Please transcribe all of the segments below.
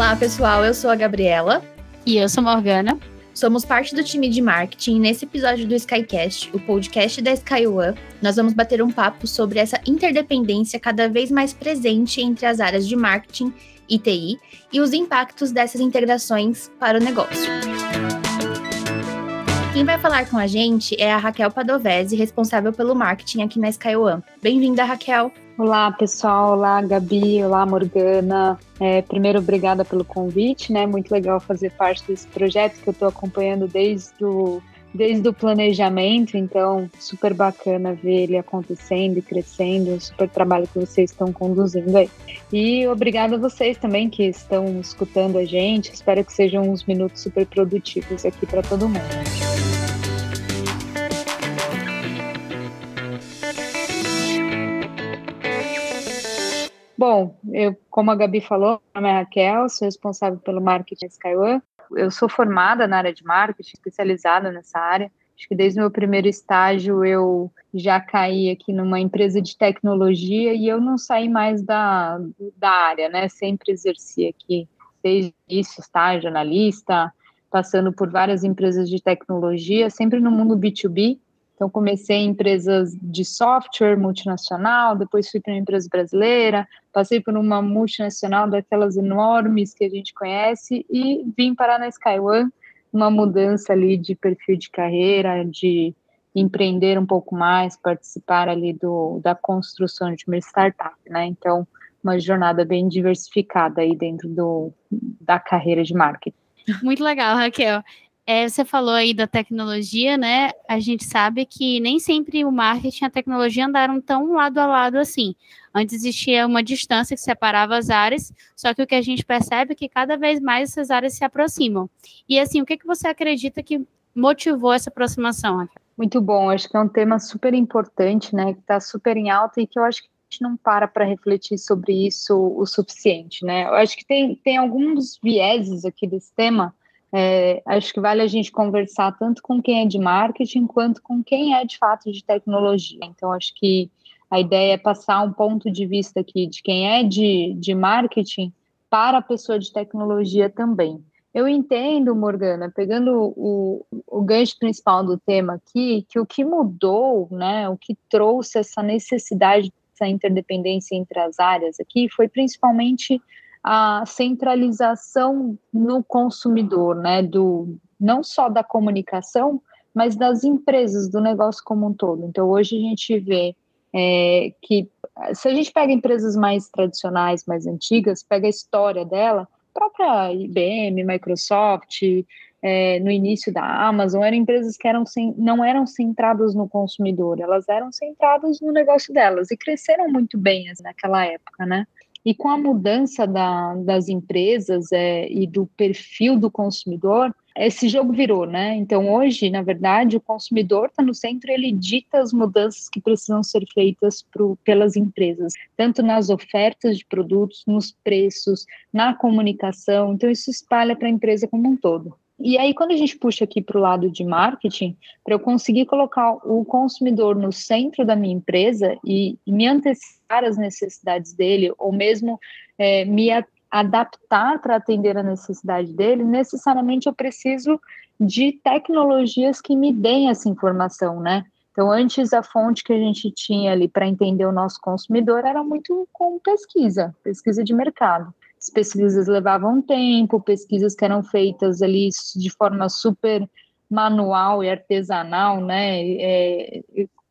Olá, pessoal. Eu sou a Gabriela. E eu sou a Morgana. Somos parte do time de marketing e nesse episódio do Skycast, o podcast da SkyOne, nós vamos bater um papo sobre essa interdependência cada vez mais presente entre as áreas de marketing e TI e os impactos dessas integrações para o negócio. Quem vai falar com a gente é a Raquel Padovese, responsável pelo marketing aqui na SkyOne. Bem-vinda, Raquel! Olá, pessoal. Olá, Gabi. Olá, Morgana. É, primeiro, obrigada pelo convite, né? Muito legal fazer parte desse projeto que eu estou acompanhando desde o, desde o planejamento, então super bacana ver ele acontecendo e crescendo, um super trabalho que vocês estão conduzindo aí. E obrigada a vocês também que estão escutando a gente, espero que sejam uns minutos super produtivos aqui para todo mundo. Bom, eu, como a Gabi falou, meu nome é Raquel, sou responsável pelo marketing Skyway. Eu sou formada na área de marketing, especializada nessa área. Acho que desde o meu primeiro estágio eu já caí aqui numa empresa de tecnologia e eu não saí mais da, da área, né? Sempre exerci aqui, desde isso, estágio, analista, passando por várias empresas de tecnologia, sempre no mundo B2B, então, comecei em empresas de software multinacional, depois fui para uma empresa brasileira, passei por uma multinacional daquelas enormes que a gente conhece e vim parar na SkyOne, uma mudança ali de perfil de carreira, de empreender um pouco mais, participar ali do, da construção de uma startup, né? Então, uma jornada bem diversificada aí dentro do, da carreira de marketing. Muito legal, Raquel. É, você falou aí da tecnologia, né? A gente sabe que nem sempre o marketing e a tecnologia andaram tão lado a lado assim. Antes existia uma distância que separava as áreas, só que o que a gente percebe é que cada vez mais essas áreas se aproximam. E assim, o que, que você acredita que motivou essa aproximação? Muito bom, acho que é um tema super importante, né? Que está super em alta e que eu acho que a gente não para para refletir sobre isso o suficiente, né? Eu acho que tem, tem alguns vieses aqui desse tema é, acho que vale a gente conversar tanto com quem é de marketing quanto com quem é de fato de tecnologia. Então, acho que a ideia é passar um ponto de vista aqui de quem é de, de marketing para a pessoa de tecnologia também. Eu entendo, Morgana, pegando o, o gancho principal do tema aqui, que o que mudou, né, o que trouxe essa necessidade, essa interdependência entre as áreas aqui, foi principalmente a centralização no consumidor, né, do não só da comunicação, mas das empresas, do negócio como um todo. Então, hoje a gente vê é, que, se a gente pega empresas mais tradicionais, mais antigas, pega a história dela, própria IBM, Microsoft, é, no início da Amazon, eram empresas que eram sem, não eram centradas no consumidor, elas eram centradas no negócio delas e cresceram muito bem assim, naquela época, né? E com a mudança da, das empresas é, e do perfil do consumidor, esse jogo virou, né? Então, hoje, na verdade, o consumidor está no centro, ele dita as mudanças que precisam ser feitas pro, pelas empresas, tanto nas ofertas de produtos, nos preços, na comunicação. Então, isso espalha para a empresa como um todo. E aí, quando a gente puxa aqui para o lado de marketing, para eu conseguir colocar o consumidor no centro da minha empresa e, me antecipar as necessidades dele, ou mesmo é, me a, adaptar para atender a necessidade dele, necessariamente eu preciso de tecnologias que me deem essa informação, né? Então, antes a fonte que a gente tinha ali para entender o nosso consumidor era muito com pesquisa, pesquisa de mercado. As pesquisas levavam tempo, pesquisas que eram feitas ali de forma super manual e artesanal, né? É,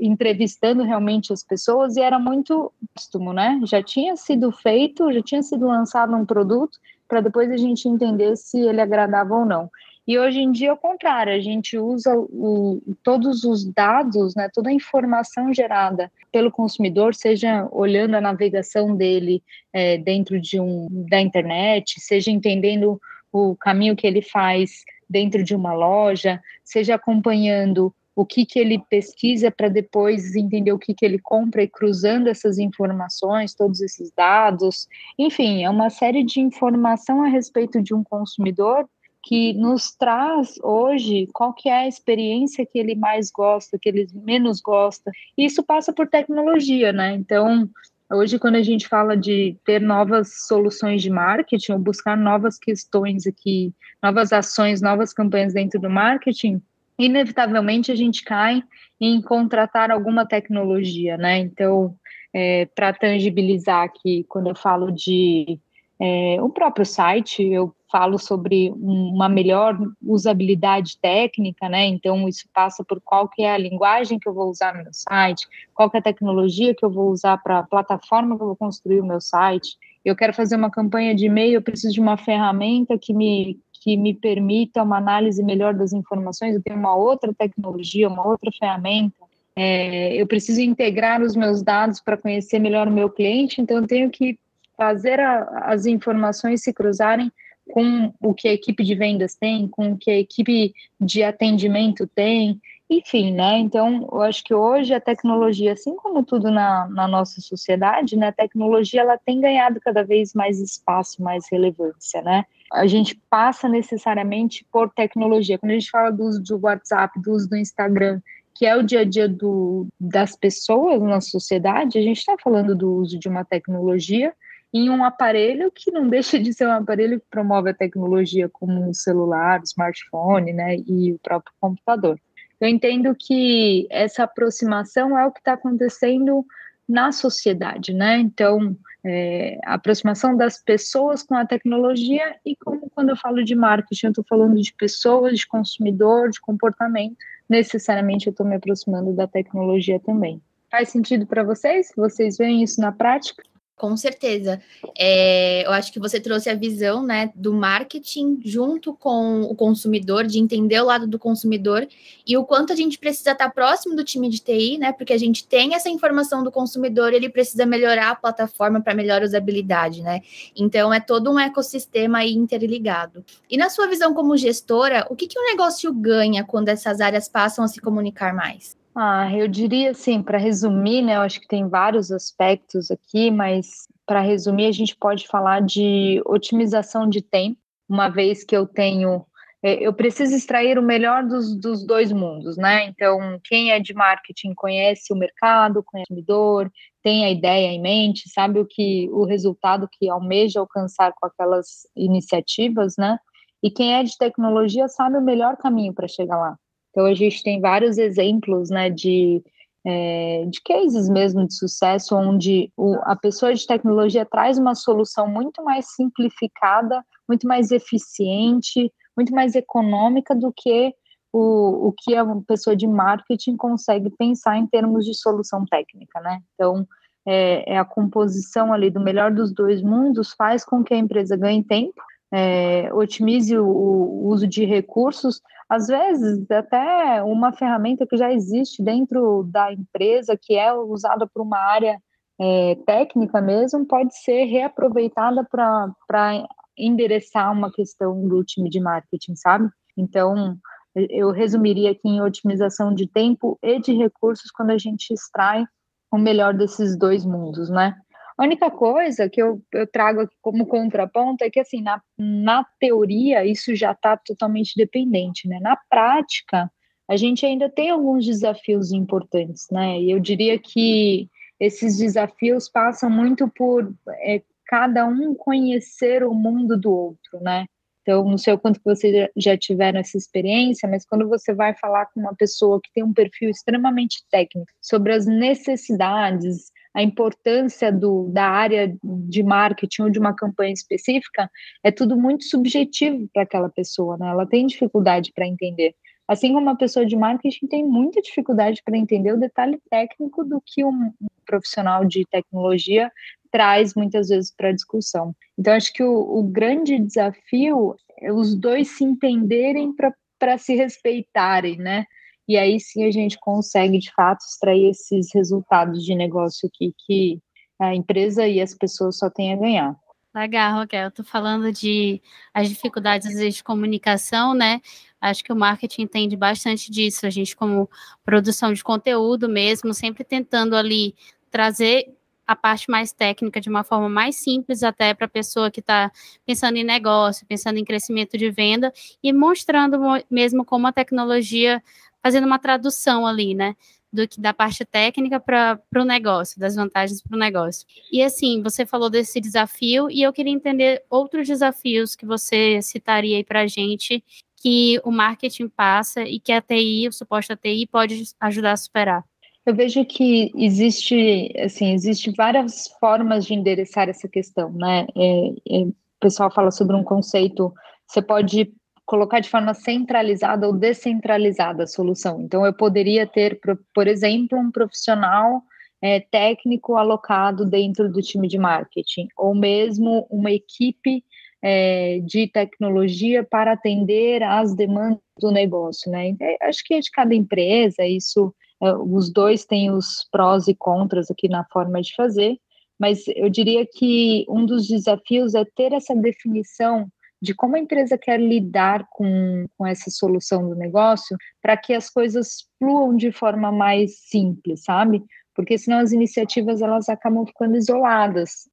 entrevistando realmente as pessoas e era muito costume, né? Já tinha sido feito, já tinha sido lançado um produto para depois a gente entender se ele agradava ou não. E hoje em dia é o contrário, a gente usa o, todos os dados, né, toda a informação gerada pelo consumidor, seja olhando a navegação dele é, dentro de um, da internet, seja entendendo o caminho que ele faz dentro de uma loja, seja acompanhando o que, que ele pesquisa para depois entender o que, que ele compra e cruzando essas informações, todos esses dados. Enfim, é uma série de informação a respeito de um consumidor que nos traz hoje qual que é a experiência que ele mais gosta, que ele menos gosta. E isso passa por tecnologia, né? Então, Hoje, quando a gente fala de ter novas soluções de marketing, ou buscar novas questões aqui, novas ações, novas campanhas dentro do marketing, inevitavelmente a gente cai em contratar alguma tecnologia, né? Então, é, para tangibilizar aqui, quando eu falo de é, o próprio site, eu falo sobre uma melhor usabilidade técnica, né? Então, isso passa por qual que é a linguagem que eu vou usar no meu site, qual que é a tecnologia que eu vou usar para a plataforma que eu vou construir o meu site. Eu quero fazer uma campanha de e-mail, eu preciso de uma ferramenta que me, que me permita uma análise melhor das informações, eu tenho uma outra tecnologia, uma outra ferramenta. É, eu preciso integrar os meus dados para conhecer melhor o meu cliente, então eu tenho que fazer a, as informações se cruzarem com o que a equipe de vendas tem, com o que a equipe de atendimento tem, enfim, né? Então, eu acho que hoje a tecnologia, assim como tudo na, na nossa sociedade, né, a tecnologia ela tem ganhado cada vez mais espaço, mais relevância, né? A gente passa necessariamente por tecnologia. Quando a gente fala do uso do WhatsApp, do uso do Instagram, que é o dia a dia do, das pessoas na sociedade, a gente está falando do uso de uma tecnologia em um aparelho que não deixa de ser um aparelho que promove a tecnologia, como o celular, smartphone, né, e o próprio computador. Eu entendo que essa aproximação é o que está acontecendo na sociedade, né? Então, é, a aproximação das pessoas com a tecnologia e como quando eu falo de marketing, eu estou falando de pessoas, de consumidor, de comportamento, necessariamente eu estou me aproximando da tecnologia também. Faz sentido para vocês? Vocês veem isso na prática? Com certeza. É, eu acho que você trouxe a visão né, do marketing junto com o consumidor, de entender o lado do consumidor e o quanto a gente precisa estar próximo do time de TI, né? Porque a gente tem essa informação do consumidor, ele precisa melhorar a plataforma para melhor usabilidade, né? Então é todo um ecossistema interligado. E na sua visão como gestora, o que, que o negócio ganha quando essas áreas passam a se comunicar mais? Ah, eu diria assim, para resumir, né, eu acho que tem vários aspectos aqui, mas para resumir, a gente pode falar de otimização de tempo, uma vez que eu tenho, é, eu preciso extrair o melhor dos, dos dois mundos, né? Então, quem é de marketing conhece o mercado, conhece o consumidor, tem a ideia em mente, sabe o que o resultado que almeja alcançar com aquelas iniciativas, né? E quem é de tecnologia sabe o melhor caminho para chegar lá. Então, a gente tem vários exemplos né, de, é, de cases mesmo de sucesso, onde o, a pessoa de tecnologia traz uma solução muito mais simplificada, muito mais eficiente, muito mais econômica do que o, o que a pessoa de marketing consegue pensar em termos de solução técnica, né? Então, é, é, a composição ali do melhor dos dois mundos faz com que a empresa ganhe tempo, é, otimize o, o, uso de recursos, às vezes, até uma ferramenta que já existe dentro da empresa, que é usada por uma área é, técnica mesmo, pode ser reaproveitada para endereçar uma questão do time de marketing, sabe? Então, eu resumiria aqui em otimização de tempo e de recursos quando a gente extrai o melhor desses dois mundos, né? A única coisa que eu, eu trago aqui como contraponto é que, assim, na, na teoria, isso já está totalmente dependente, né? Na prática, a gente ainda tem alguns desafios importantes, né? E eu diria que esses desafios passam muito por é, cada um conhecer o mundo do outro, né? Então, não sei o quanto vocês já tiveram essa experiência, mas quando você vai falar com uma pessoa que tem um perfil extremamente técnico sobre as necessidades, a importância do, da área de marketing ou de uma campanha específica, é tudo muito subjetivo para aquela pessoa, né? Ela tem dificuldade para entender. Assim como uma pessoa de marketing tem muita dificuldade para entender o detalhe técnico do que um, profissional de tecnologia traz muitas vezes para a discussão. Então, acho que o, o grande desafio é os dois se entenderem para se respeitarem, né? E aí sim a gente consegue de fato extrair esses resultados de negócio aqui que a empresa e as pessoas só têm a ganhar. Legal, Raquel. Tô falando de as dificuldades de comunicação, né? Acho que o marketing entende bastante disso. A gente, como produção de conteúdo mesmo, sempre tentando ali trazer a parte mais técnica de uma forma mais simples até para a pessoa que está pensando em negócio, pensando em crescimento de venda e mostrando mesmo como a tecnologia fazendo uma tradução ali, né? do que da parte técnica para o negócio, das vantagens para o negócio. E assim, você falou desse desafio e eu queria entender outros desafios que você citaria aí para a gente que o marketing passa e que a TI, o suporte da TI, pode ajudar a superar. Eu vejo que existe, assim, existe várias formas de endereçar essa questão, né? É, é, o pessoal fala sobre um conceito, você pode colocar de forma centralizada ou descentralizada a solução. Então, eu poderia ter, por exemplo, um profissional é, técnico alocado dentro do time de marketing, ou mesmo uma equipe é, de tecnologia para atender às demandas do negócio, né? É, acho que é de cada empresa, isso, é, os dois têm os prós e contras aqui na forma de fazer, mas eu diria que um dos desafios é ter essa definição de como a empresa quer lidar com, com essa solução do negócio para que as coisas fluam de forma mais simples, sabe? Porque senão as iniciativas elas acabam ficando isoladas.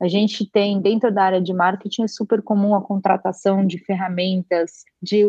A gente tem dentro da área de marketing é super comum a contratação de ferramentas de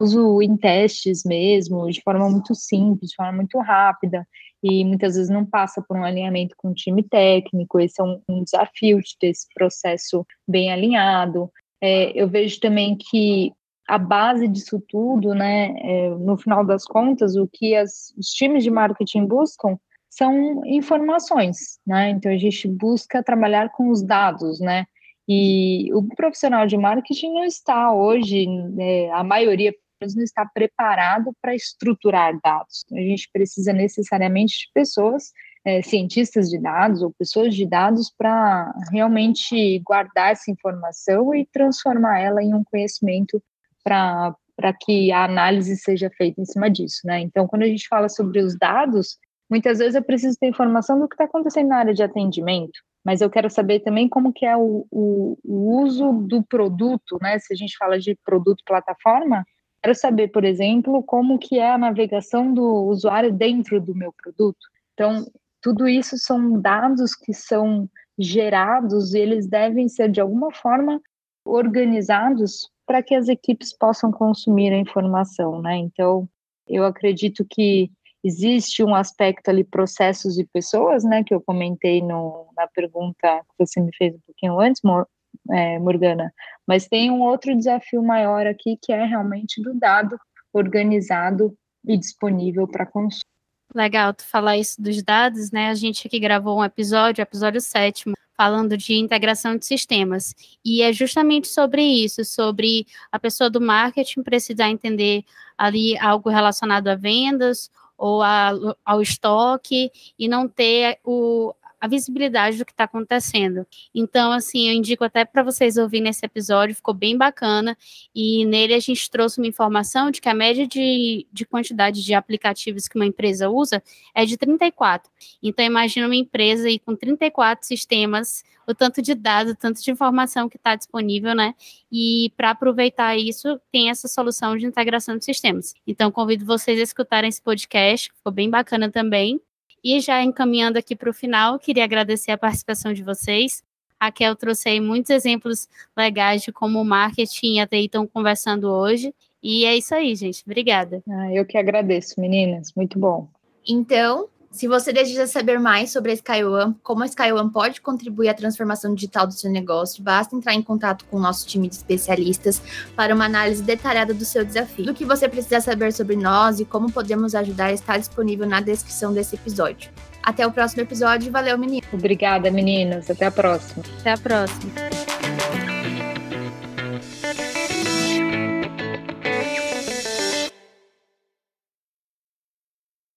uso em testes mesmo, de forma muito simples, de forma muito rápida, e muitas vezes não passa por um alinhamento com o time técnico. Esse é um, um desafio de ter esse processo bem alinhado. É, eu vejo também que a base disso tudo, né, é, no final das contas, o que as, os times de marketing buscam são informações, né? Então a gente busca trabalhar com os dados, né? E o profissional de marketing não está hoje, né, a maioria não está preparado para estruturar dados. A gente precisa necessariamente de pessoas é, cientistas de dados ou pessoas de dados para realmente guardar essa informação e transformar ela em um conhecimento para que a análise seja feita em cima disso, né? Então, quando a gente fala sobre os dados, muitas vezes eu preciso ter informação do que está acontecendo na área de atendimento, mas eu quero saber também como que é o, o, o uso do produto, né? Se a gente fala de produto plataforma, quero saber, por exemplo, como que é a navegação do usuário dentro do meu produto. Então, tudo isso são dados que são gerados e eles devem ser de alguma forma organizados para que as equipes possam consumir a informação, né? Então, eu acredito que existe um aspecto ali processos e pessoas, né, que eu comentei no, na pergunta que você me fez um pouquinho antes, é, Morgana, mas tem um outro desafio maior aqui que é realmente do dado organizado e disponível para consumo. Legal tu falar isso dos dados, né? A gente aqui gravou um episódio, episódio sétimo, falando de integração de sistemas. E é justamente sobre isso, sobre a pessoa do marketing precisar entender ali algo relacionado a vendas ou a, ao estoque e não ter o, a visibilidade do que está acontecendo. Então, assim, eu indico até para vocês ouvirem esse episódio, ficou bem bacana. E nele a gente trouxe uma informação de que a média de, de quantidade de aplicativos que uma empresa usa é de 34. Então, imagina uma empresa aí com 34 sistemas, o tanto de dados, o tanto de informação que está disponível, né? E para aproveitar isso, tem essa solução de integração de sistemas. Então, convido vocês a escutarem esse podcast, ficou bem bacana também. E já encaminhando aqui para o final, queria agradecer a participação de vocês. A Kel trouxe aí muitos exemplos legais de como o marketing e a TI estão conversando hoje. E é isso aí, gente. Obrigada. Ah, eu que agradeço, meninas. Muito bom. Então, se você deseja saber mais sobre a SkyOne, como a SkyOne pode contribuir à transformação digital do seu negócio, basta entrar em contato com o nosso time de especialistas para uma análise detalhada do seu desafio. O que você precisa saber sobre nós e como podemos ajudar está disponível na descrição desse episódio. Até o próximo episódio. Valeu, meninas. Obrigada, meninas. Até a próxima. Até a próxima.